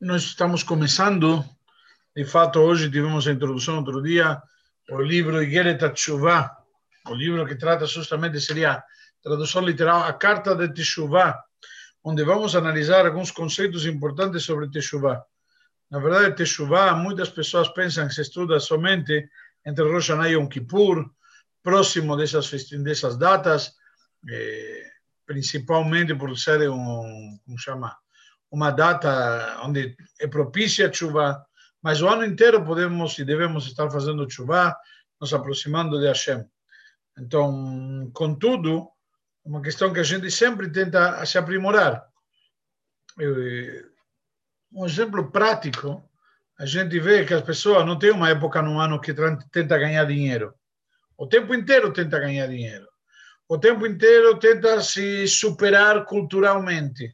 nós estamos começando, de fato, hoje tivemos a introdução outro dia, o livro Igeret Teshuvah, o livro que trata justamente, seria tradução literal, a Carta de Teshuvah, onde vamos analisar alguns conceitos importantes sobre Teshuvah. Na verdade, Teshuvah, muitas pessoas pensam que se estuda somente entre Rosh Hashanah e Yom Kippur, próximo dessas, dessas datas, eh, principalmente por ser um, como chama, uma data onde é propícia a chuva, mas o ano inteiro podemos e devemos estar fazendo chuva, nos aproximando de Hashem. Então, contudo, uma questão que a gente sempre tenta se aprimorar. Um exemplo prático, a gente vê que as pessoas não têm uma época no ano que tenta ganhar dinheiro. O tempo inteiro tenta ganhar dinheiro. O tempo inteiro tenta se superar culturalmente.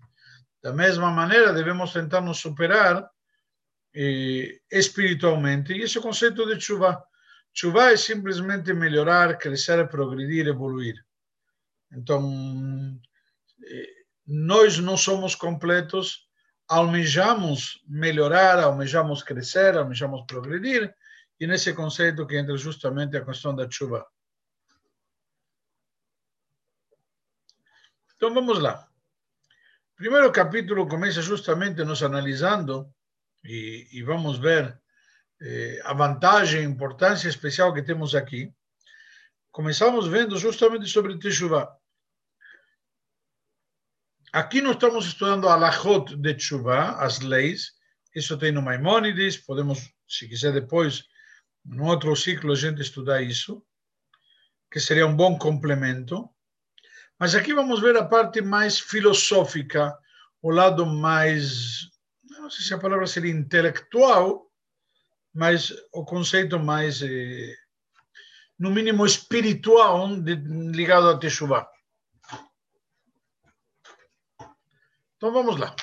Da mesma maneira, devemos tentar nos superar eh, espiritualmente. E esse é o conceito de chuva. Chuva é simplesmente melhorar, crescer, progredir, evoluir. Então, eh, nós não somos completos, almejamos melhorar, almejamos crescer, almejamos progredir, e nesse conceito que entra justamente a questão da chuva. Então vamos lá. Primeiro capítulo começa justamente nos analisando, e, e vamos ver eh, a vantagem e importância especial que temos aqui. Começamos vendo justamente sobre Teshuvah. Aqui nós estamos estudando a Lachot de Teshuvah, as leis. Isso tem no Maimônides, podemos, se quiser depois, no outro ciclo, a gente estudar isso, que seria um bom complemento. Mas aqui vamos ver a parte mais filosófica, o lado mais, não sei se a palavra seria intelectual, mas o conceito mais, eh, no mínimo, espiritual ligado a Teshuvah. Então vamos lá.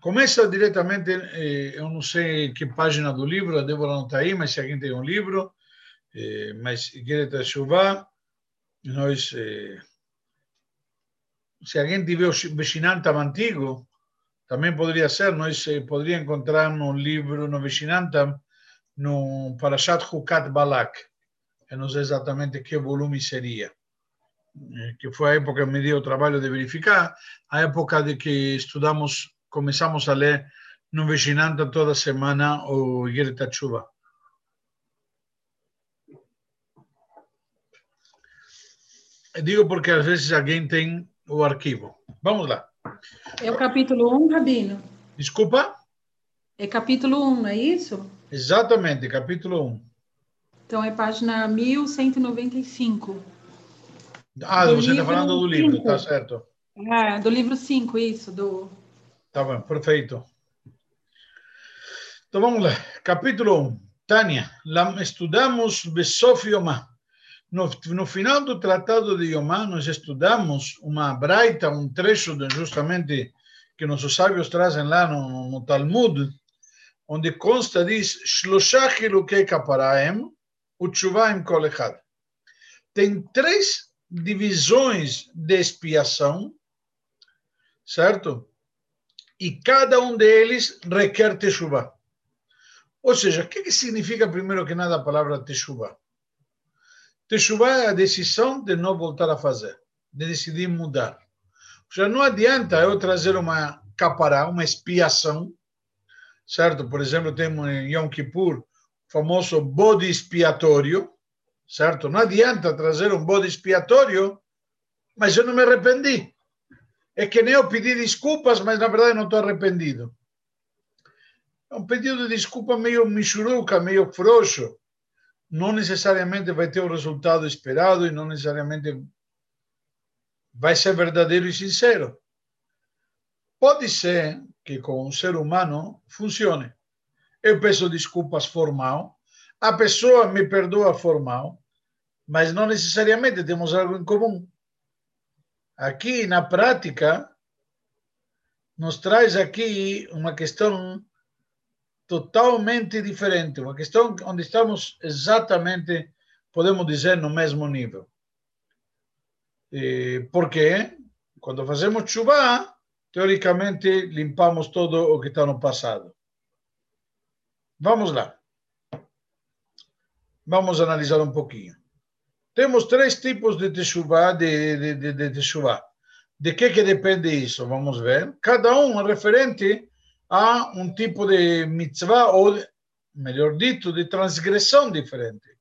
Começa diretamente, eh, eu não sei que página do livro, a Débora não está aí, mas se alguém tem um livro, eh, mas Igeret Shuvah, nós, eh, se alguém tiver o Veshinantam antigo, também poderia ser, nós eh, poderia encontrar no livro, no Veshinantam, no Parashat Hukat Balak, eu não sei exatamente que volume seria, eh, que foi a época que me deu o trabalho de verificar, a época de que estudamos, começamos a ler no Veshinantam toda semana o Igeret Shuvah. Digo porque às vezes alguém tem o arquivo. Vamos lá. É o capítulo 1, Rabino? Desculpa? É capítulo 1, não é isso? Exatamente, capítulo 1. Então é página 1195. Ah, do você está falando do livro, cinco. tá certo. É, do livro 5, isso. Do... Tá bom, perfeito. Então vamos lá. Capítulo 1. Tânia, estudamos Besof Yomah. No, no, final do Tratado de Yomá, nós estudamos uma braita, um trecho de, justamente que nossos sábios trazem lá no, no Talmud, onde consta, diz. Tem três divisões de expiação, certo? E cada um deles requer Teshuvah. Ou seja, o que, que significa, primeiro que nada, a palavra Teshuvah? Teshuvah é a decisão de não voltar a fazer, de decidir mudar. Já não adianta eu trazer uma capará, uma expiação, certo? Por exemplo, temos em Yom Kippur o famoso bode expiatório, certo? Não adianta trazer um bode expiatório, mas eu não me arrependi. É que nem eu pedi desculpas, mas na verdade não estou arrependido. É um pedido de desculpa meio michuruca, meio frouxo não necessariamente vai ter o resultado esperado e não necessariamente vai ser verdadeiro e sincero. Pode ser que com um ser humano funcione. Eu peço desculpas formal, a pessoa me perdoa formal, mas não necessariamente temos algo em comum. Aqui, na prática, nos traz aqui uma questão totalmente diferente, uma questão onde estamos exatamente, podemos dizer, no mesmo nível. E, por quê? Quando fazemos chuva, teoricamente limpamos todo o que está no passado. Vamos lá. Vamos analisar um pouquinho. Temos três tipos de teshuva, de, de, de, de. De que que depende isso? Vamos ver. Cada um é referente a um tipo de mitzvah, ou, melhor dito, de transgressão diferente.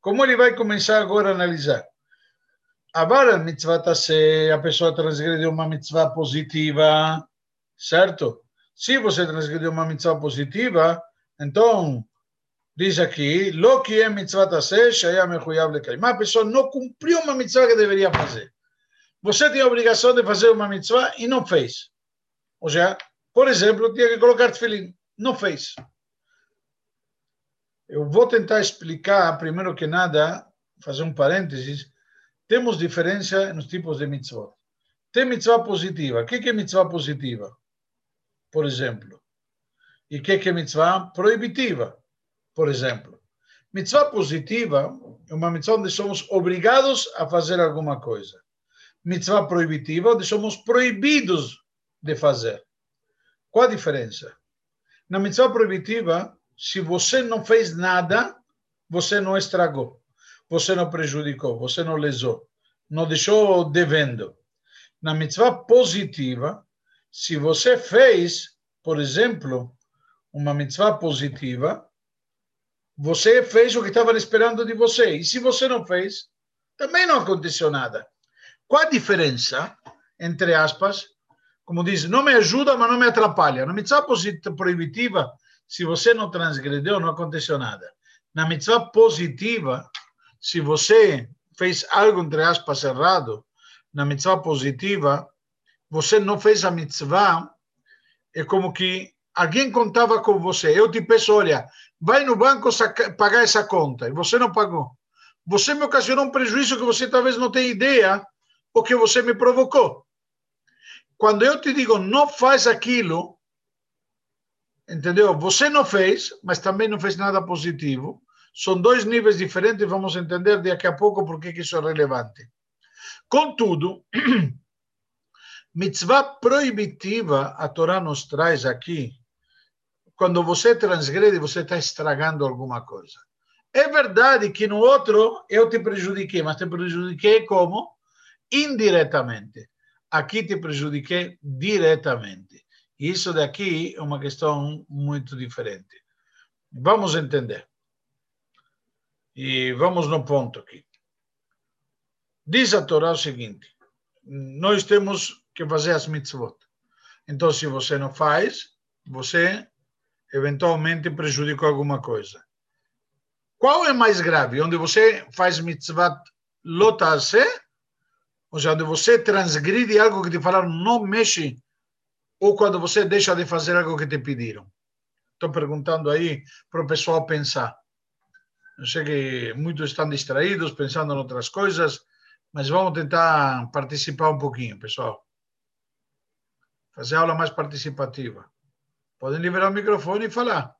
Como ele vai começar agora a analisar? Agora, mitzvah se a pessoa transgrediu uma mitzvah positiva, certo? Se você transgrediu uma mitzvah positiva, então, diz aqui, lo que é mitzvah tase, shaya mechuyav lekaim. A pessoa não cumpriu uma mitzvah que deveria fazer. Você tem a obrigação de fazer uma mitzvah e não fez. Ou seja, por exemplo, tinha que colocar tefilim. Não fez. Eu vou tentar explicar, primeiro que nada, fazer um parênteses. Temos diferença nos tipos de mitzvah. Tem mitzvah positiva. O que é mitzvah positiva? Por exemplo, e o que é mitzvah proibitiva, por exemplo. Mitzvah positiva é uma mitzvah onde somos obrigados a fazer alguma coisa. Mitzvah proibitiva, onde somos proibidos de fazer. Qual a diferença? Na mitzvah proibitiva, se você não fez nada, você não estragou, você não prejudicou, você não lesou, não deixou devendo. Na mitzvah positiva, se você fez, por exemplo, uma mitzvah positiva, você fez o que estavam esperando de você. E se você não fez, também não aconteceu nada. Qual a diferença, entre aspas, como diz, não me ajuda, mas não me atrapalha. Na mitzvah proibitiva, se você não transgrediu, não aconteceu nada. Na mitzvah positiva, se você fez algo, entre aspas, errado, na mitzvah positiva, você não fez a mitzvah, é como que alguém contava com você, eu te peço, olha, vai no banco pagar essa conta, e você não pagou. Você me ocasionou um prejuízo que você talvez não tenha ideia, porque você me provocou. Quando eu te digo, não faz aquilo, entendeu? Você não fez, mas também não fez nada positivo. São dois níveis diferentes, vamos entender daqui a pouco por que isso é relevante. Contudo, mitzvah proibitiva, a Torá nos traz aqui, quando você transgrede, você está estragando alguma coisa. É verdade que no outro eu te prejudiquei, mas te prejudiquei como? Indiretamente. Aqui te prejudiquei diretamente. Isso daqui é uma questão muito diferente. Vamos entender. E vamos no ponto aqui. Diz a Torá o seguinte: nós temos que fazer as mitzvot. Então, se você não faz, você eventualmente prejudicou alguma coisa. Qual é mais grave? Onde você faz mitzvah lotase, ou seja, onde você transgride algo que te falaram não mexe, ou quando você deixa de fazer algo que te pediram? Estou perguntando aí para o pessoal pensar. Eu sei que muitos estão distraídos, pensando em outras coisas, mas vamos tentar participar um pouquinho, pessoal. Fazer aula mais participativa. Podem liberar o microfone e falar.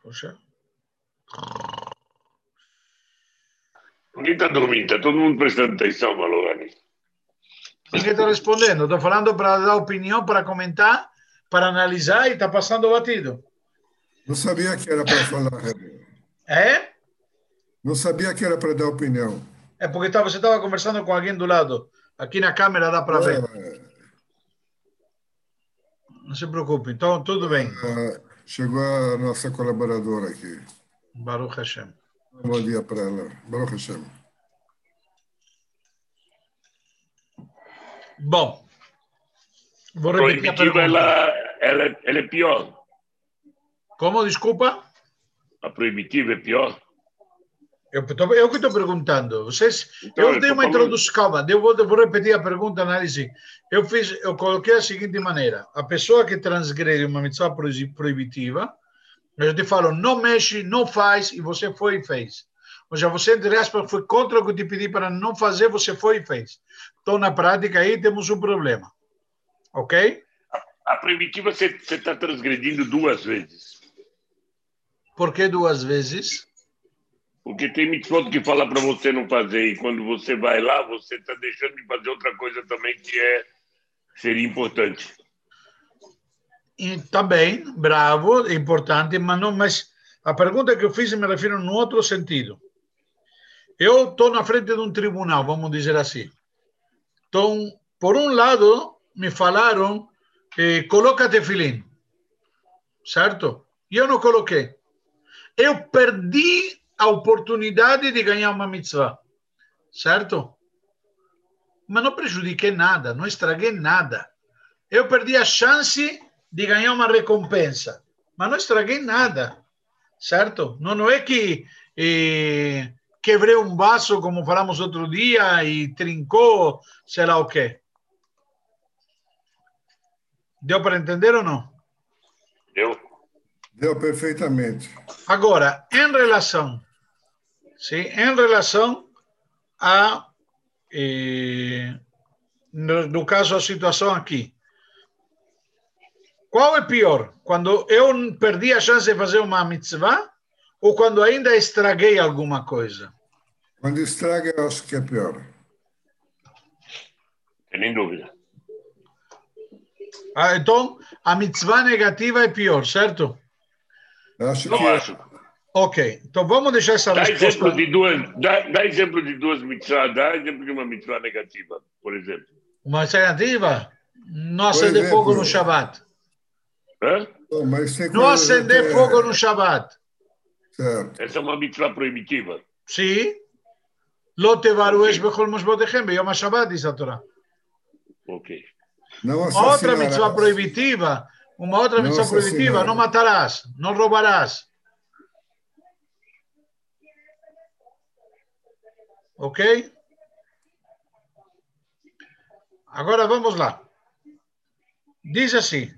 Poxa. Ninguém está dormindo, está todo mundo prestando atenção, Malogani. Ninguém está respondendo. Estou falando para dar opinião, para comentar, para analisar e está passando batido. Não sabia que era para falar, É? Não sabia que era para dar opinião. É porque tá, você estava conversando com alguém do lado. Aqui na câmera dá para ver. É, Não se preocupe. Então, tudo bem. chegou a nossa colaboradora aqui. Baruch Hashem. Bom dia para ela. Baruch Hashem. Bom, vou repetir a Proibitiva, pergunta. ela, ela, ela é pior. Como? Desculpa? A proibitiva é pior. Eu, tô, eu que estou perguntando. Vocês, Então, eu eu dei uma falando. introdução. Calma, eu vou, eu vou repetir a pergunta, análise. Eu fiz, eu coloquei a seguinte maneira: a pessoa que transgrede uma mitzvah proibi- proibitiva, eu te falo, não mexe, não faz, e você foi e fez. Ou seja, você, entre aspas, foi contra o que eu te pedi para não fazer, você foi e fez. Então, na prática, aí temos um problema. Ok? A proibitiva você está transgredindo duas vezes. Por que duas vezes? Porque tem mitzvot que fala para você não fazer e quando você vai lá, você está deixando de fazer outra coisa também que é seria importante. E também, bravo, é importante, mas não, mas a pergunta que eu fiz me refiro num outro sentido. Eu estou na frente de um tribunal, vamos dizer assim. Então, por um lado, me falaram, eh, coloca tefilim, certo? E eu não coloquei. Eu perdi a oportunidade de ganhar uma mitzvah, certo? Mas não prejudiquei nada, não estraguei nada. Eu perdi a chance de ganhar uma recompensa, mas não estraguei nada, certo? Não, não é que eh, quebrei um vaso, como falamos outro dia, e trincou, sei lá o quê. Deu para entender ou não? Deu? Deu perfeitamente. Agora, em relação, sim, em relação a, eh, no, no caso, a situação aqui, qual é pior? Quando eu perdi a chance de fazer uma mitzvah ou quando ainda estraguei alguma coisa? Quando estraga, eu acho que é pior. Nem dúvida. Ah, então, a mitzvah negativa é pior, certo? Eu acho Não que acho. Ok, então vamos deixar essa Dá resposta. exemplo de duas, dá, dá exemplo de duas mitzvahs, dá exemplo de uma mitzvah negativa, por exemplo. Uma negativa? Não Por acender exemplo, fogo no Shabbat. Não acender é... fogo no Shabat. Certo. Essa é uma mitzvah proibitiva. Sim. Lotevar o ex-bechol mosbodechem beyom ha-Shabbat, diz a Torá. Ok. Não. Outra mitzvah proibitiva. Uma outra mitzvah proibitiva. Não matarás. Não roubarás. Ok? Agora vamos lá. Diz assim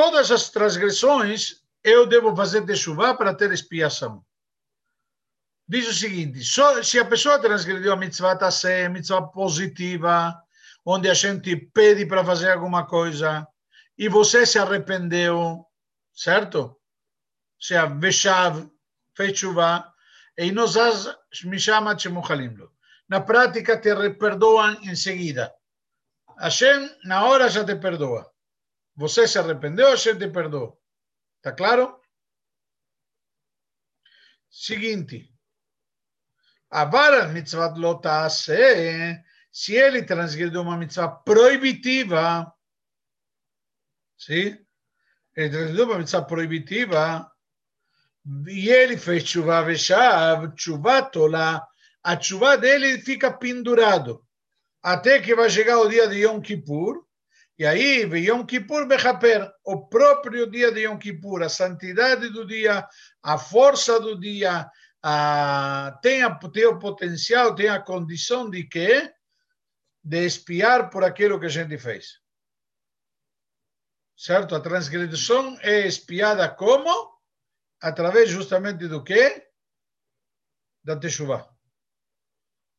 todas as transgressões eu devo fazer de chuva para ter expiação. Diz o seguinte: só, se a pessoa transgrediu a mitzvah tassé, mitzvah positiva, onde a gente pede para fazer alguma coisa e você se arrependeu, certo? Se a veshav, fez chuva, e nós as me chama Tchemuchalimlo. Na prática, te perdoam em seguida. Hashem, na hora, já te perdoa. Você se arrependeu, Hashem te perdoa. Tá claro? Seguinte. Avar mitzvah lo ta'aseh, se ele transgrediu uma mitzvah proibitiva, sim? Ele transgrediu uma mitzvah proibitiva, e ele fez chuva veshav, chuva tola, a chuva dele fica pendurado, até que vai chegar o dia de Yom Kippur, e aí, Yom Kippur Bechaper, o próprio dia de Yom Kippur, a santidade do dia, a força do dia, a, tem, a, tem o potencial, tem a condição de quê? De espiar por aquilo que a gente fez. Certo? A transgressão é espiada como? Através justamente do quê? Da Teshuvah.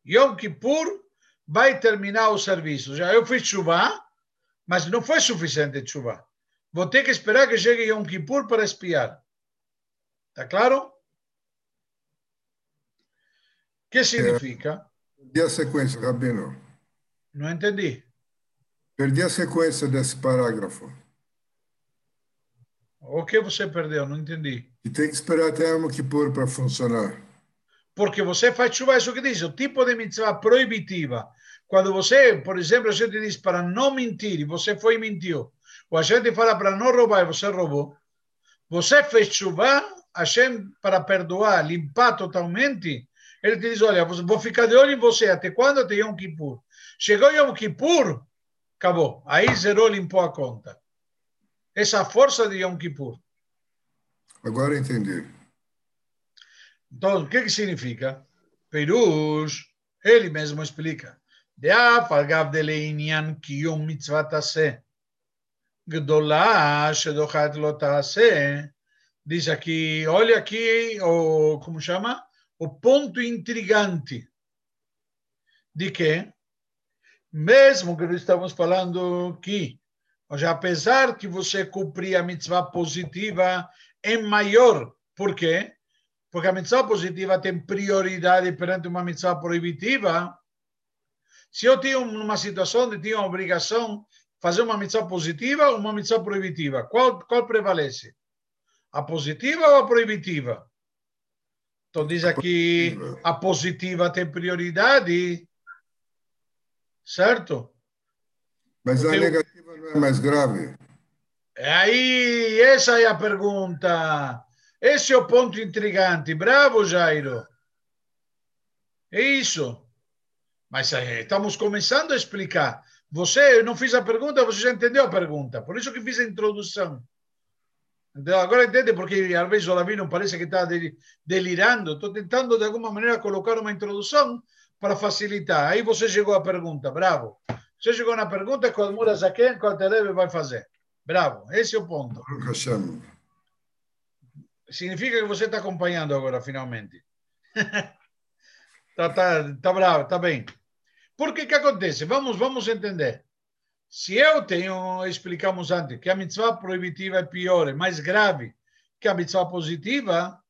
Yom Kippur vai terminar o serviço. Já eu fiz Teshuvah, mas não foi suficiente Teshuvah. Vou ter que esperar que chegue Yom Kippur para espiar. Está claro? que significa? Perdi a sequência, Rabino. Não entendi. Perdi a sequência desse parágrafo. O que você perdeu? Não entendi. E tem que esperar até Yom Kippur para funcionar. Porque você faz chuva, isso que diz, o tipo de mitzvah proibitiva. Quando você, por exemplo, a gente diz para não mentir e você foi e mentiu, ou a gente fala para não roubar e você roubou, você fez chuva, a gente, para perdoar, limpar totalmente, ele te diz, olha, vou ficar de olho em você, até quando? Até Yom Kippur. Chegou Yom Kippur, acabou. Aí zerou, limpou a conta. Essa força de Yom Kippur. Agora entendi. Então, o que, que significa? Perush, ele mesmo explica. דאף אגב דלעניין קיום מצוות עשה. גדולה שדוחת לא תעשה. Diz aqui, olha aqui, o, como chama? O ponto intrigante de que, mesmo que nós estamos falando que, ou seja, apesar que você cumprir a mitzvah positiva, é maior. Por quê? Porque a mitzvah positiva tem prioridade perante uma mitzvah proibitiva. Se eu tenho uma situação de tenho a obrigação fazer uma mitzvah positiva ou uma mitzvah proibitiva, qual, qual prevalece? A positiva ou a proibitiva? Então diz aqui a positiva tem prioridade, certo? Mas a Porque negativa não é mais grave. Aí, essa é a pergunta. Esse é o ponto intrigante. Bravo, Jairo. É isso. Mas eh, estamos começando a explicar. Você, eu não fiz a pergunta, você já entendeu a pergunta. Por isso que fiz a introdução. Então, agora entende porque às vezes o Lavino parece que está del- delirando. Estou tentando, de alguma maneira, colocar uma introdução para facilitar. Aí você chegou à pergunta. Bravo. Você chegou na pergunta, qual Mura Zaken, qual Televe vai fazer. Bravo. Esse é o ponto. Significa que você está acompanhando agora, finalmente. tá, tá, tá bravo, tá bem. Por que acontece? Vamos, vamos entender. Se eu tenho, explicamos antes, que a mitzvah proibitiva é pior, é mais grave que a mitzvah positiva,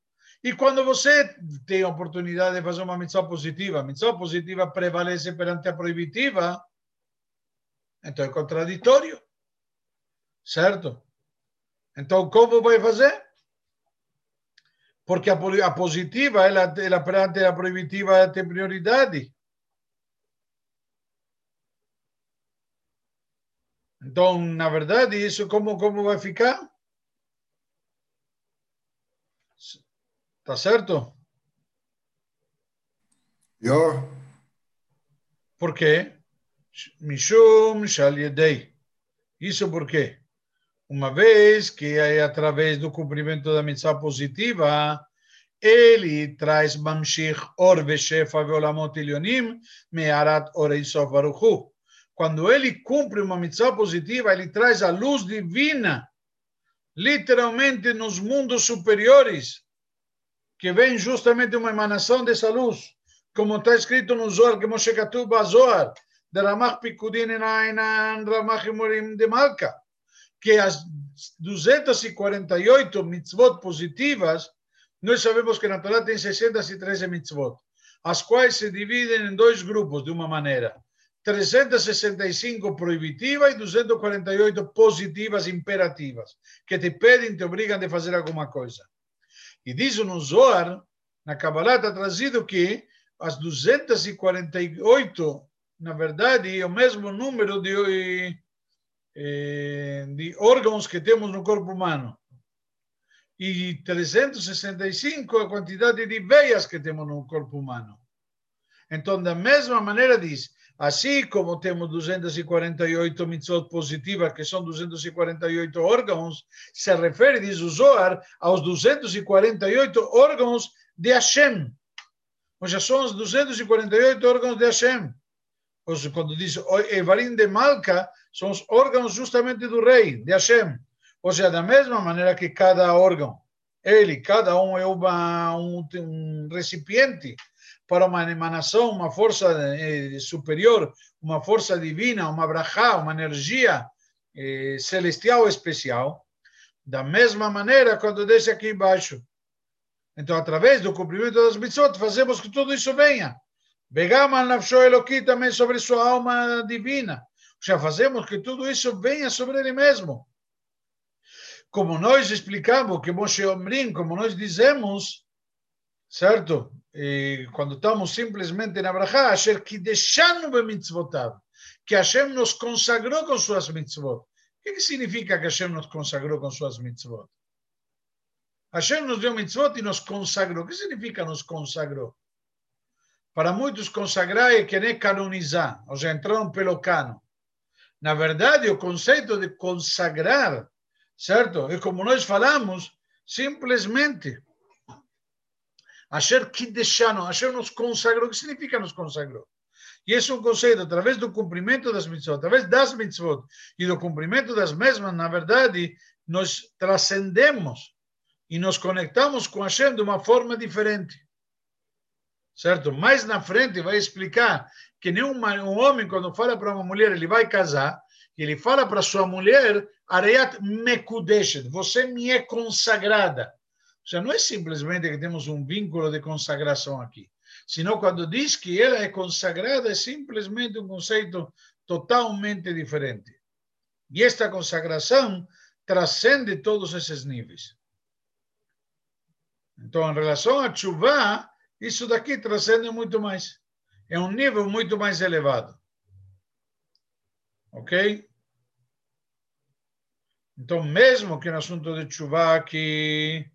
e quando você tem a oportunidade de fazer uma mitzvah positiva, a mitzvah positiva prevalece perante a proibitiva, então é contraditório. Certo? Então, como vai fazer? Porque a, positiva, ela, ela perante a proibitiva tem prioridade. Então, na verdade, isso como, como vai ficar? Tá certo? Ja, Por quê? Mishum shal yedei. Isso por quê? Uma vez que é através do cumprimento da mitzvah positiva, ele traz mamshich or veshefa veolamot ilyonim me'arat orei sof baruch hu. Quando ele cumpre uma mitzvah positiva, ele traz a luz divina, literalmente nos mundos superiores, que vem justamente uma emanação dessa luz, como está escrito no Zohar, que Moshe Katuba Zohar, de Ramach Pikudin Enainan Ramach Imurim de Malka, que as 248 mitzvot positivas, nós sabemos que na Torá tem 613 mitzvot, as quais se dividem em dois grupos, de uma maneira. 365 proibitivas e 248 positivas imperativas, que te pedem, te obrigam a fazer alguma coisa. E diz no Zohar, na Kabbalah está trazido que as 248, na verdade, é o mesmo número de, eh, de órgãos que temos no corpo humano. E 365 a quantidade de veias que temos no corpo humano. Então, da mesma maneira, diz, assim como temos 248 mitzvot positivas, que são 248 órgãos, se refere, diz o Zohar, aos 248 órgãos de Hashem. Ou seja, são os 248 órgãos de Hashem. Ou seja, quando diz Evarim de Malka, são os órgãos justamente do rei, de Hashem. Ou seja, da mesma maneira que cada órgão, ele, cada um é uma, um, um recipiente para uma emanação, uma força eh, superior, uma força divina, uma brachá, uma energia eh, celestial especial. Da mesma maneira, quando desce aqui embaixo. Então, através do cumprimento das mitzvot, fazemos que tudo isso venha. Begama nafsho Eloqui também sobre sua alma divina. Já fazemos que tudo isso venha sobre ele mesmo. Como nós explicamos, que Moshe Omrim, como nós dizemos, certo? E quando estamos simplesmente na Brachá, Asher Kideshanu bemitzvotav, que Hashem nos consagrou com suas mitzvot. O que, que significa que Hashem nos consagrou com suas mitzvot? Hashem nos deu mitzvot e nos consagrou. O que significa nos consagrou? Para muitos, consagrar é querer canonizar, ou seja, entraram pelo cano. Na verdade, o conceito de consagrar, certo? É como nós falamos, simplesmente. Asher Kideshano, Hashem nos consagrou. O que significa nos consagrou? E esse é um conceito, através do cumprimento das mitzvot, através das mitzvot e do cumprimento das mesmas, na verdade, nós transcendemos e nos conectamos com Hashem de uma forma diferente. Certo? Mais na frente vai explicar que nem uma, um homem, quando fala para uma mulher, ele vai casar, ele fala para sua mulher, Areyat Mekudeshet, você me é consagrada. Seja, não é simplesmente que temos um vínculo de consagração aqui, senão quando diz que ela é consagrada, é simplesmente um conceito totalmente diferente. E esta consagração transcende todos esses níveis. Então, em relação a chuva, isso daqui transcende muito mais. É um nível muito mais elevado. Ok? Então, mesmo que no assunto de chuva, que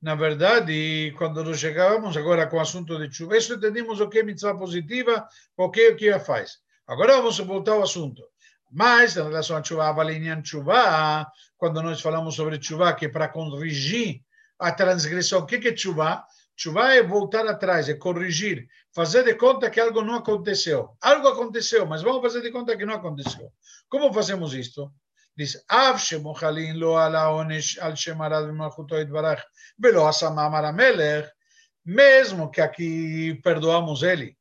na verdade, quando nós chegávamos agora com o assunto de chuva, isso entendimos o que é mitzvah positiva, o que o que ela faz. Agora vamos voltar ao assunto. Mas, em relação a chuva, a chuva, quando nós falamos sobre chuva, que é para corrigir a transgressão, o que é chuva? Chuva é voltar atrás, é corrigir, fazer de conta que algo não aconteceu. Algo aconteceu, mas vamos fazer de conta que não aconteceu. Como fazemos isto? diz, Av Shemochalin lo ala onesh al Shemarad v'malchuto itbarach, velo mesmo que aqui perdoamos ele.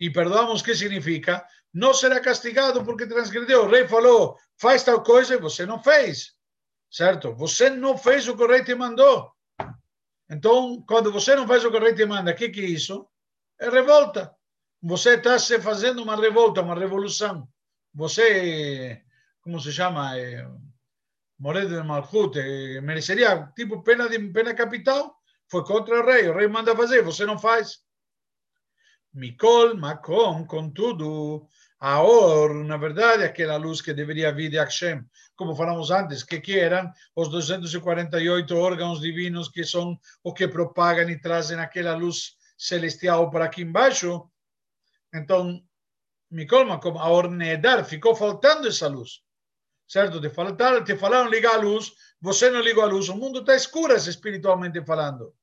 E perdoamos, que significa? Não será castigado porque transgrediu. O rei falou, faz tal coisa e você não fez. Certo? Você não fez o que o rei te mandou. Então, quando você não faz o que o rei te manda, o que, que é isso? É revolta. Você está se fazendo uma revolta, uma revolução. Você como se chama? Eh, Moredo de Malhut, eh, mereceria tipo pena de pena capital, foi contra o rei, o rei manda fazer, você não faz. Mikol, Makom, contudo, a Or, na verdade, aquela luz que deveria vir de Hashem, como falamos antes, que, que eram os 248 órgãos divinos que são o que propagam e trazem aquela luz celestial para aqui embaixo. Então, Mikol, Makom, a Or Nedar, ficou faltando essa luz certo? Te falaram, te falaram ligar a luz, você não ligou a luz, o mundo está escuro espiritualmente falando.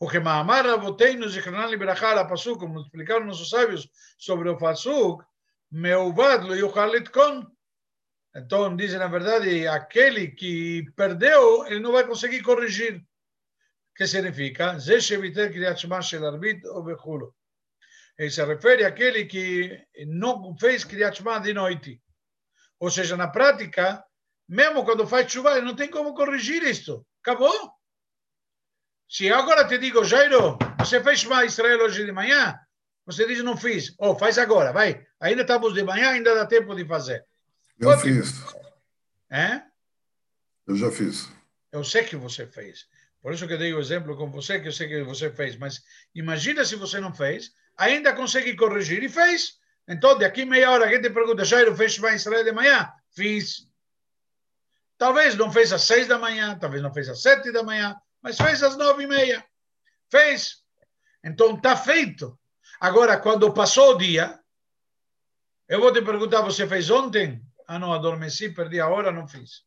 O que Mahamar Raboteinu Zichranan Librachar a Pasuk, como explicaram nossos sábios sobre o Pasuk, Meuvad lo yuchal litkon. Então, dizem na verdade, aquele que perdeu, ele não vai conseguir corrigir. Que significa? Ele se refere àquele que não fez Kriyat de noite. Ou seja, na prática, mesmo quando faz chuva, não tem como corrigir isto. Acabou. Se agora te digo, Jairo, você fez chuva Israel hoje de manhã, você diz, não fiz. Oh, faz agora, vai. Ainda estamos de manhã, ainda dá tempo de fazer. Eu Pode... fiz. É? Eu já fiz. Eu sei que você fez. Por isso que eu dei o exemplo com você, que eu sei que você fez. Mas imagina se você não fez, ainda consegue corrigir e fez. Então, daqui meia hora, quem te pergunta, Jairo, fez Shema Israel de manhã? Fiz. Talvez não fez às seis da manhã, talvez não fez às sete da manhã, mas fez às nove e meia. Fez. Então, está feito. Agora, quando passou o dia, eu vou te perguntar, você fez ontem? Ah, não, adormeci, perdi a hora, não fiz.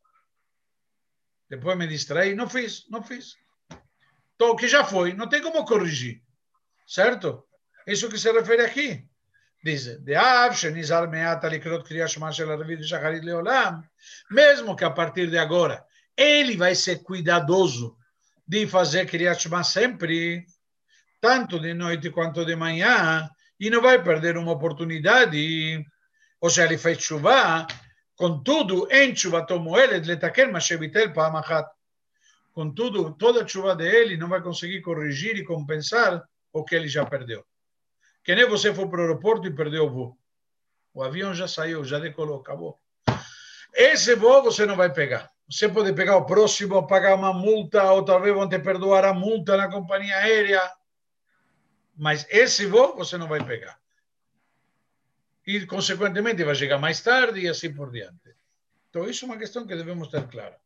Depois me distraí, não fiz, não fiz. Então, o que já foi, não tem como corrigir. Certo? Isso que se refere aqui. Diz, mesmo que a partir de agora ele vai ser cuidadoso de fazer Kriya Shema sempre, tanto de noite quanto de manhã, e não vai perder uma oportunidade. Ou seja, ele fez chuva, contudo, em chuva tomou ele, letaken mashevitel pamachat. Contudo, toda a chuva dele não vai conseguir corrigir e compensar o que ele já perdeu. Que nem você foi para o aeroporto e perdeu o voo. O avião já saiu, já decolou, acabou. Esse voo você não vai pegar. Você pode pegar o próximo, pagar uma multa, ou talvez vão te perdoar a multa na companhia aérea. Mas esse voo você não vai pegar. E, consequentemente, vai chegar mais tarde e assim por diante. Então, isso é uma questão que devemos ter clara.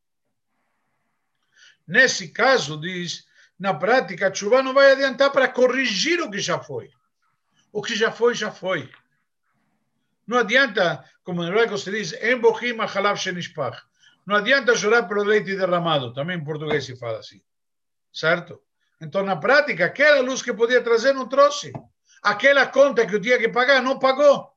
Nesse caso, diz, na prática, a chuva não vai adiantar para corrigir o que já foi. O que já foi, já foi. Não adianta, como em hebraico se diz, embohim halav shenishpach. Não adianta chorar pelo leite derramado. Também em português se fala assim. Certo? Então, na prática, aquela luz que podia trazer não trouxe. Aquela conta que eu tinha que pagar não pagou.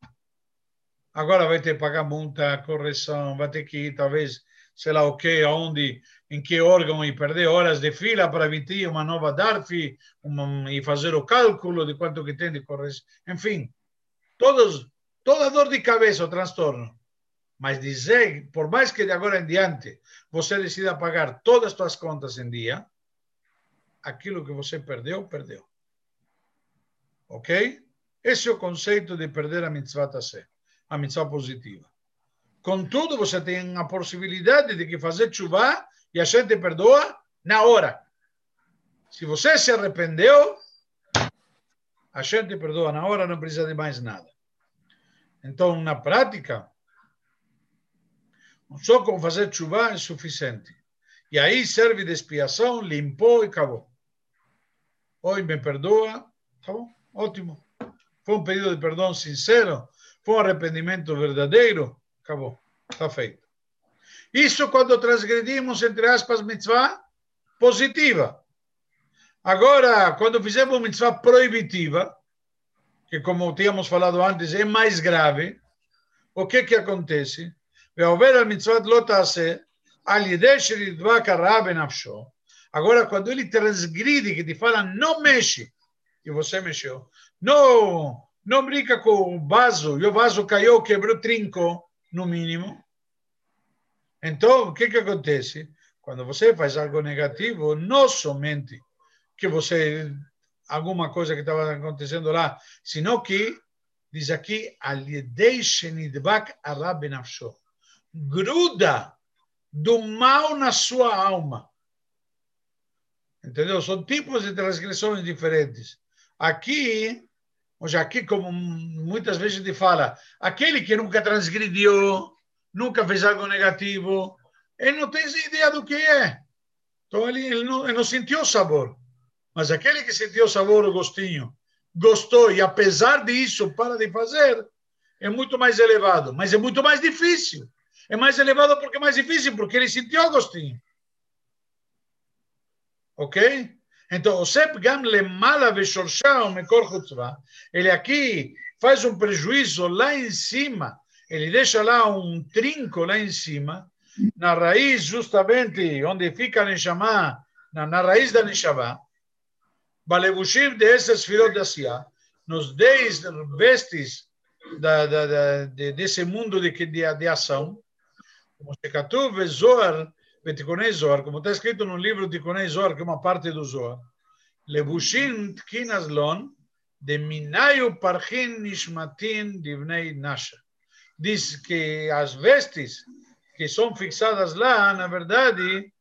Agora vai ter que pagar multa, correção, vai ter que ir, talvez, sei lá o que, aonde, em que órgão e perder horas de fila para emitir uma nova DARF uma, e fazer o cálculo de quanto que tem de correção. Enfim, todos, toda dor de cabeça, o transtorno. Mas dizer, por mais que de agora em diante você decida pagar todas as suas contas em dia, aquilo que você perdeu, perdeu. Ok? Esse é o conceito de perder a mitzvah tassé, a mitzvah positiva. Contudo, você tem a possibilidade de que fazer chuva e a gente perdoa na hora. Se você se arrependeu, a gente perdoa na hora, não precisa de mais nada. Então, na prática, só com fazer chuva é suficiente. E aí serve de expiação, limpou e acabou. Oi, me perdoa, tá bom, ótimo. Foi um pedido de perdão sincero, foi um arrependimento verdadeiro, acabou, está feito. Isso quando transgredimos, entre aspas, mitzvah positiva. Agora, quando fizemos mitzvah proibitiva, que como tínhamos falado antes, é mais grave, o que que acontece? ועובר על מצוות לא תעשה, על ידי שנדבק הרע בנפשו. Agora, quando ele transgride, que te fala, não mexe, e você mexeu, não, não brinca com o vaso, e o vaso caiu, quebrou, trincou, no mínimo. Então, o que, que acontece? Quando você faz algo negativo, não somente que você, alguma coisa que estava acontecendo lá, sino que, diz aqui, gruda do mal na sua alma. Entendeu? São tipos de transgressões diferentes. Aqui, hoje aqui, como muitas vezes te fala, aquele que nunca transgrediu, nunca fez algo negativo, ele não tem ideia do que é. Então ele, ele, não, ele não sentiu sabor. Mas aquele que sentiu sabor, o gostinho, gostou e apesar disso para de fazer, é muito mais elevado, mas é muito mais difícil. É mais elevado porque é mais difícil, porque ele sentiu o gostinho. Ok? Então, o Sep Gam Lemala Veshorshah Mekor Chutzvah, ele aqui faz um prejuízo lá em cima, ele deixa lá um trinco lá em cima, na raiz justamente onde fica a Neshama, na, na raiz da Neshama, Balebushim de essas filhos da Sia, nos dez vestes da, da, da, de, desse mundo de, de, de ação, como Shekatuv Zohar, Betikonei Zohar, como está escrito no livro Tikonei Zohar, que é uma parte do Zohar, Lebushin Tkinas Lon, de Minayu Parchin Nishmatin Divnei Nasha. Diz que as vestes que são fixadas lá, na verdade,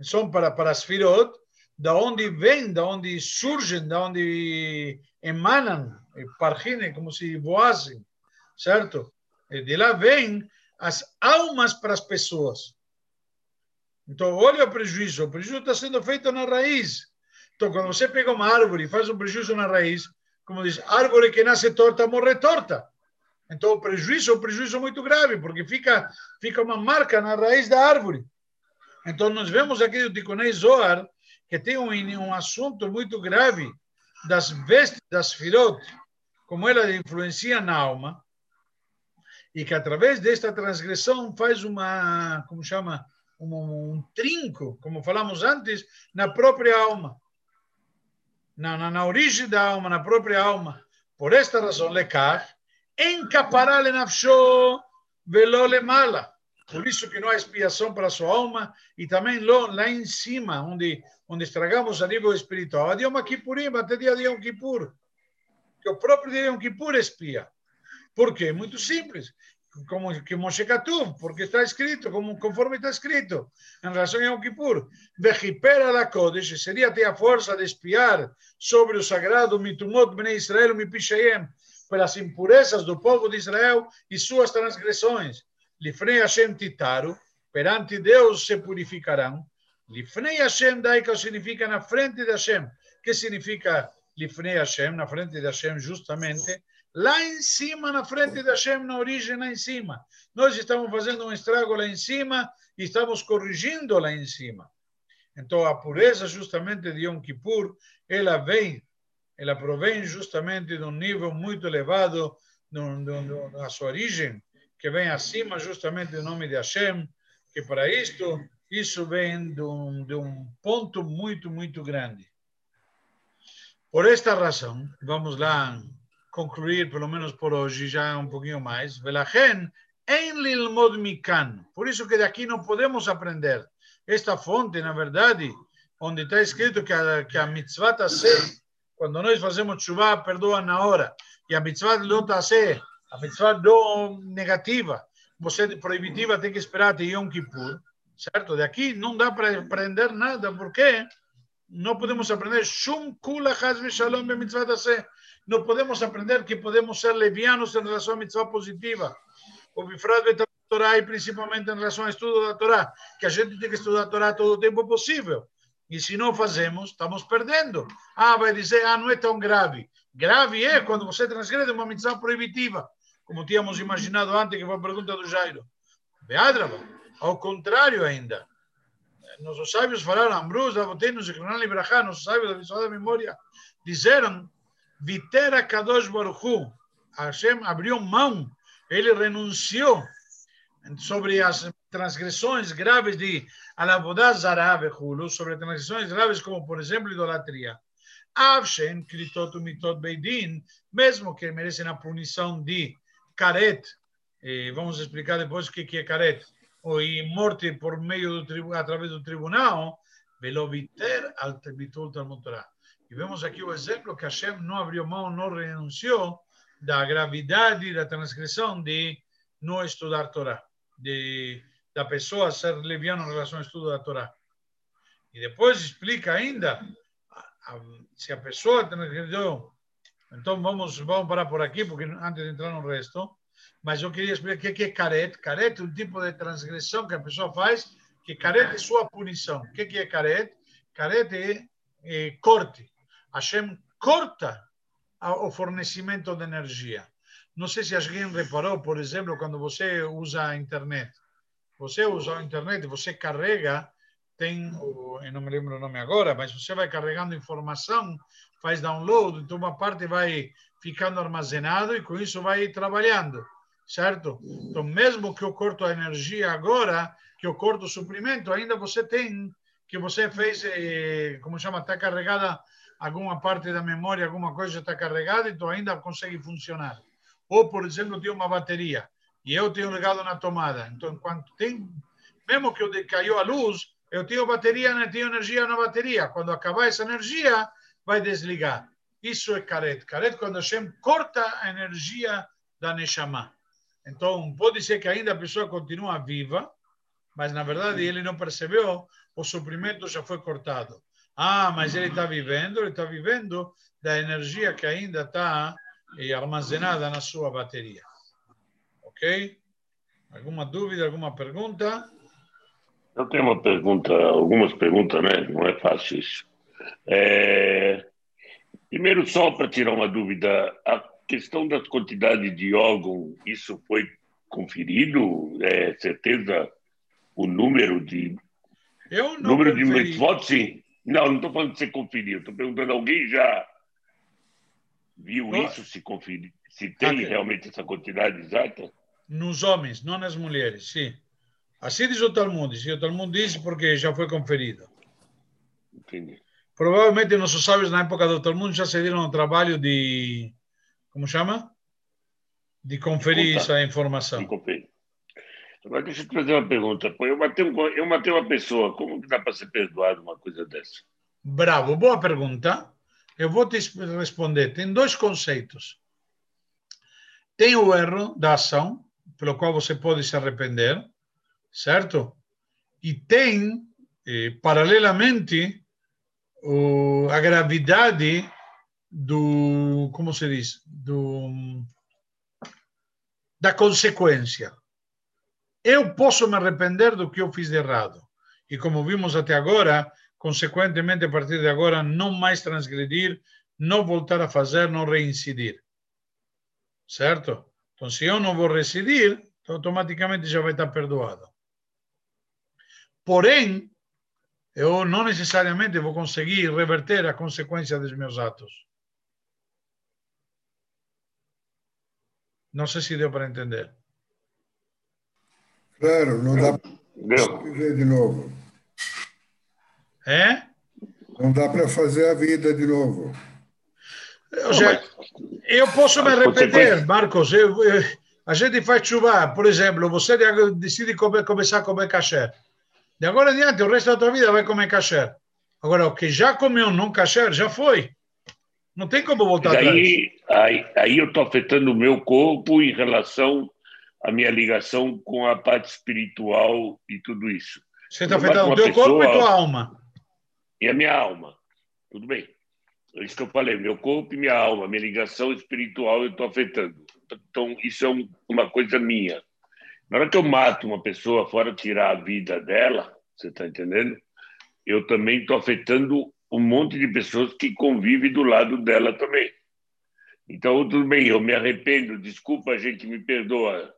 são para, para as firot, da onde vêm, da onde surgem, da onde emanam, parchine, como se voassem, certo? E de lá vem as almas para as pessoas. Então, olha o prejuízo. O prejuízo está sendo feito na raiz. Então, quando você pega uma árvore e faz um prejuízo na raiz, como diz, árvore que nasce torta, morre torta. Então, o prejuízo é um prejuízo muito grave, porque fica, fica uma marca na raiz da árvore. Então, nós vemos aqui do Ticonei Zohar que tem um, um assunto muito grave das vestes das firot, como ela influencia na alma, e que através desta transgressão faz uma, como chama, um, um trinco, como falamos antes, na própria alma, na, na, na, origem da alma, na própria alma. Por esta razão, lekar, encapará le nafsho velo le mala. Por isso que não há expiação para a sua alma e também lá em cima, onde, onde estragamos a nível espiritual. A Yom Kippurim, até dia de Yom Kippur. Que o próprio dia de Yom Kippur expia. Por quê? Muito simples. Como que Moshe Katuv, porque está escrito, como, conforme está escrito, em relação a Yom Kippur. Vejipera la Kodesh, seria ter a força de espiar sobre o sagrado Mitumot Bnei Israel, Mipishayem, pelas impurezas do povo de Israel e suas transgressões. Lifnei Hashem Titaru, perante Deus se purificarão. Lifnei Hashem Daika significa na frente de Hashem. que significa Lifnei Hashem, na frente de Hashem, justamente? Lá em cima, na frente da Hashem, na origem lá em cima. Nós estamos fazendo um estrago lá em cima e estamos corrigindo lá em cima. Então, a pureza justamente de Yom Kippur, ela vem, ela provém justamente de um nível muito elevado na sua origem, que vem acima justamente do nome de Hashem, que para isto, isso vem de um, de um ponto muito, muito grande. Por esta razão, vamos lá concluir, pelo menos por hoje, já um pouquinho mais. Velachen en lilmod mikan. Por isso que daqui não podemos aprender. Esta fonte, na verdade, onde está escrito que a, que a mitzvah tase, quando nós fazemos chuva, perdoa na hora, e a mitzvah não tase, a mitzvah não negativa, você proibitiva tem que esperar até Yom Kippur, certo? De aqui não dá para aprender nada, porque não podemos aprender shum kula shalom não podemos aprender que podemos ser levianos em relação à mitzvah positiva, o betam Torá e principalmente em relação ao estudo da Torá, que a gente tem que estudar a Torá todo o tempo possível. E se não fazemos, estamos perdendo. Ah, vai dizer, ah, não é tão grave. Grave é quando você transgrede uma mitzvah proibitiva, como tínhamos imaginado antes, que foi a pergunta do Jairo. Beadraba, ao contrário ainda. Nossos sábios falaram, Ambrus, Avotenu, Zichronan Librachá, nossos sábios da visão da memória, disseram, Vitera Kadosh Baruch Hu, Hashem abriu mão, ele renunciou sobre as transgressões graves de Alavodá Zará Hulu, sobre transgressões graves como, por exemplo, idolatria. Avshen, Kritot Mitot Beidin, mesmo que merecem a punição de caret, vamos explicar depois o que é caret, ou morte por meio do através do tribunal, veloviter al bitul Talmud Torah. E vemos aqui o exemplo que Hashem não abriu mão, não renunciou da gravidade da transgressão de não estudar Torá de, da pessoa ser leviano em relação ao estudo da Torá. E depois explica ainda a, a, se a pessoa transgrediu. Então vamos, vamos parar por aqui, porque antes de entrar no resto. Mas eu queria explicar o que é caret. Caret é um tipo de transgressão que a pessoa faz, que caret é sua punição. O que é caret? Caret é, é corte. Hashem corta o fornecimento de energia. Não sei se alguém reparou, por exemplo, quando você usa a internet. Você usa a internet, você carrega, tem, eu não me lembro o nome agora, mas você vai carregando informação, faz download, então uma parte vai ficando armazenado e com isso vai trabalhando, certo? Então, mesmo que eu corto a energia agora, que eu corto o suprimento, ainda você tem, que você fez, eh, como chama, está carregada alguma parte da memória, alguma coisa está carregada, então ainda consegue funcionar. Ou, por exemplo, tem uma bateria e eu tenho ligado na tomada. Então, quando tem, mesmo que eu caiu a luz, eu tenho bateria, não tenho energia na bateria. Quando acabar essa energia, vai desligar. Isso é caret. Caret quando Hashem corta a energia da Neshama. Então, pode ser que ainda a pessoa continua viva, mas na verdade ele não percebeu, o suprimento já foi cortado. Ah, mas ele está vivendo, ele está vivendo da energia que ainda está e armazenada na sua bateria. Ok? Alguma dúvida, alguma pergunta? Eu tenho uma pergunta, algumas perguntas, né? Não é fácil isso. É... Primeiro, só para tirar uma dúvida, a questão das quantidades de órgão, isso foi conferido? É certeza o número de. Eu não número conferi. de votos, sim. Não, não estou falando de você conferir, estou perguntando, alguém já viu isso, se conferir, se tem Ok. realmente essa quantidade exata? Nos homens, não nas mulheres, sim. Assim diz o Talmud. Se o Talmud diz porque já foi conferido. Entendi. Provavelmente nossos sábios na época do Talmud já se deram ao trabalho de. Como chama? De conferir Contar. essa informação. Conferir. Agora deixa eu te fazer uma pergunta. Pô, eu, matei um, eu matei uma pessoa, como que dá para ser perdoado uma coisa dessa? Bravo, boa pergunta. Eu vou te es- responder. Tem dois conceitos. Tem o erro da ação, pelo qual você pode se arrepender, certo? E tem, eh, paralelamente, o, a gravidade do, como se diz, do, da consequência. Eu posso me arrepender do que eu fiz de errado. E como vimos até agora, consequentemente, a partir de agora, não mais transgredir, não voltar a fazer, não reincidir. Certo? Então, se eu não vou então, automaticamente já vai estar perdoado. Porém, eu não necessariamente vou conseguir reverter a consequência dos meus atos. Não sei se deu para entender. Claro, não dá para viver de novo. É? Não dá para fazer a vida de novo. Ou seja, eu posso me arrepender. Marcos. Eu, eu, a gente faz chuva, por exemplo, você de- decide comer, começar a comer kasher. De agora em diante, o resto da tua vida vai comer kasher. Agora, o que já comeu não kasher, já foi. Não tem como voltar atrás. aí, aí, eu estou afetando o meu corpo em relação à minha ligação com a parte espiritual e tudo isso. Você está afetando o teu corpo e pessoa- tua alma. E a minha alma. Tudo bem. É isso que eu falei. Meu corpo e minha alma, minha ligação espiritual eu estou afetando. Então, isso é um- uma coisa minha. Na hora que eu mato uma pessoa fora tirar a vida dela, você está entendendo? Eu também estou afetando um monte de pessoas que convivem do lado dela também. Então, tudo bem, eu me arrependo, desculpa, gente, me perdoa,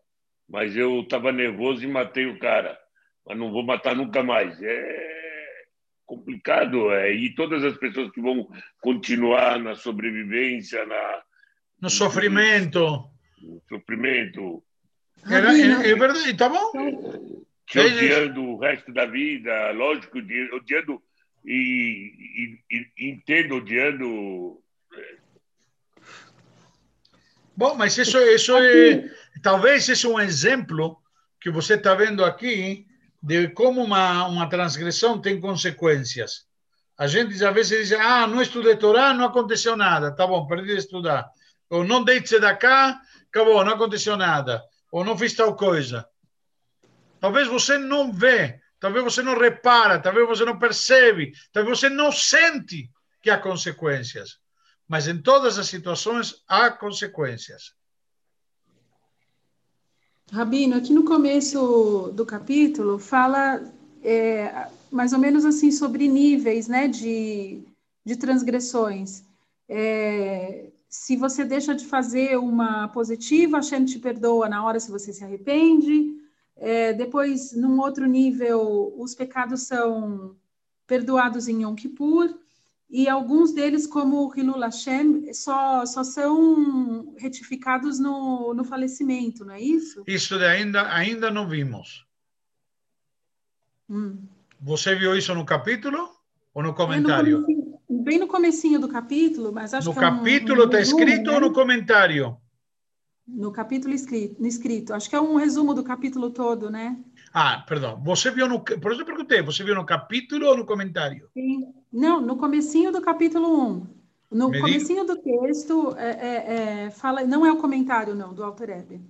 mas eu estava nervoso e matei o cara, mas não vou matar nunca mais. É complicado, é, e todas as pessoas que vão continuar na sobrevivência, na, No sofrimento. no sofrimento, Era- Rabino, é, é verdade, tá bom? te É isso. odiando o resto da vida, lógico, odi- odiando e, e, e entendo odiando. Bom, mas isso, isso é. Talvez esse é um exemplo que você está vendo aqui de como uma, uma transgressão tem consequências. A gente às vezes diz, ah, não estudei Torá, não aconteceu nada. Tá bom, perdi de estudar. Ou não dei da cá, acabou, não aconteceu nada. Ou não fiz tal coisa. Talvez você não vê, talvez você não repara, talvez você não percebe, talvez você não sente que há consequências. Mas em todas as situações há consequências. Rabino, aqui no começo do capítulo fala é, mais ou menos assim sobre níveis né, de, de transgressões. É, se você deixa de fazer uma positiva, a Hashem te perdoa na hora se você se arrepende. É, depois, num outro nível, os pecados são perdoados em Yom Kippur. E alguns deles, como o Hilul Hashem, só, só são retificados no, no falecimento, não é isso? Isso ainda, ainda não vimos. Hum. Você viu isso no capítulo ou no É no comentário? Bem no comecinho do capítulo, mas acho No que é um- capítulo um está resumo, escrito né? ou no comentário? No capítulo escrito, no escrito. Acho que é um resumo do capítulo todo, né? Ah, perdão. Você viu no. Por isso eu perguntei, você viu no capítulo ou no comentário? Sim. Não, no comecinho do capítulo 1. No Me diga- comecinho do texto, é, é, é, fala, não é o comentário, não, do Alter Ebe.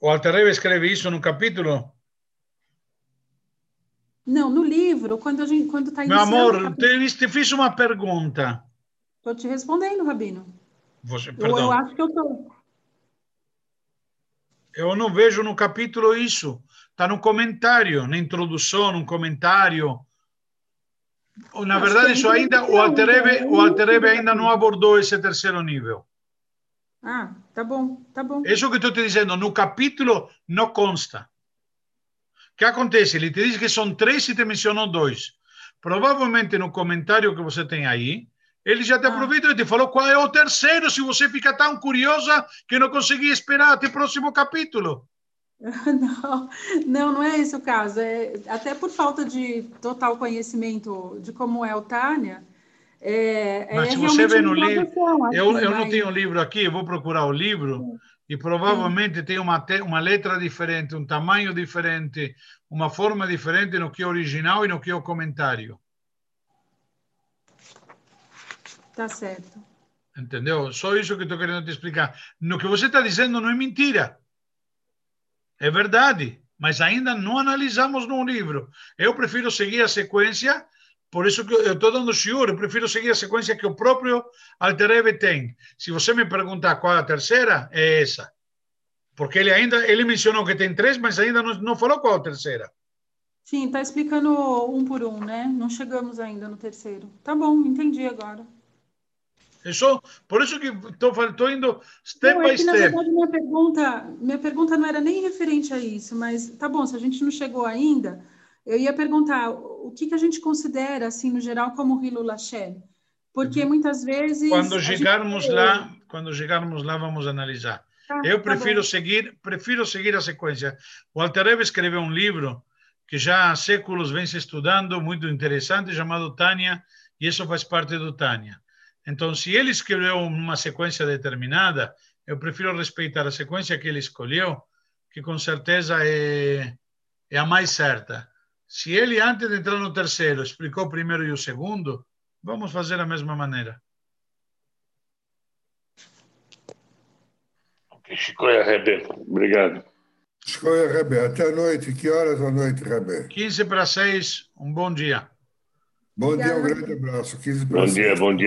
O Alterrebe escreve isso no capítulo? Não, no livro, quando a gente, quando está Meu amor, te, fiz uma pergunta. estou te respondendo, Rabino. Você, Eu, eu perdão. acho que eu estou. Eu não vejo no capítulo isso. Está no comentário, na introdução, no comentário. Na Acho verdade, é isso ainda, o introdução, Alterebe, então, o Alterebe é ainda não abordou esse terceiro nível. Ah, tá bom, tá bom. Isso que estou te dizendo, no capítulo não consta. O que acontece? Ele te diz que são três e te mencionou dois. Provavelmente no comentário que você tem aí, ele já te Ah. aproveitou e te falou qual é o terceiro, se você fica tão curiosa que não conseguia esperar até o próximo capítulo. Não, não, não é esse o caso. É, até por falta de total conhecimento de como é o Tânia. É, Mas é se você vê no livro, tradução, Eu, assim, eu não tenho o livro aqui, eu vou procurar o livro e provavelmente tem uma, uma letra diferente, um tamanho diferente, uma forma diferente no que é original e no que é o comentário. Tá certo. Entendeu? Só isso que estou querendo te explicar. No que você está dizendo não é mentira. É verdade, mas ainda não analisamos no livro. Eu prefiro seguir a sequência, por isso que eu estou dando shiur, eu prefiro seguir a sequência que o próprio Alterebe tem. Se você me perguntar qual é a terceira, é essa. Porque ele ainda, ele mencionou que tem três, mas ainda não, não falou qual é a terceira. Sim, tá explicando um por um, né? Não chegamos ainda no terceiro. Tá bom, entendi agora. É só, por isso que estou indo step Não, by é que, na step. verdade, minha pergunta, minha pergunta não era nem referente a isso, mas tá bom, se a gente não chegou ainda, eu ia perguntar o que, que a gente considera, assim, no geral, como Hilul Hashem? Porque muitas vezes... Quando a gente- chegarmos lá, quando chegarmos lá, vamos analisar. Tá, Eu tá prefiro bom. seguir, prefiro seguir a sequência. O Altereb escreveu um livro que já há séculos vem se estudando, muito interessante, chamado Tânia, e isso faz parte do Tânia. Então, se ele escreveu uma sequência determinada, eu prefiro respeitar a sequência que ele escolheu, que com certeza é, é a mais certa. Se ele, antes de entrar no terceiro, explicou o primeiro e o segundo, vamos fazer da mesma maneira. Ok, Chicoia Rebbe, obrigado. Escolha, Rebê. Até a noite. Que horas à noite, Rebê? 15 para 6, um bom dia. Bom dia, um grande abraço. 15 para Bom seis. dia, bom dia.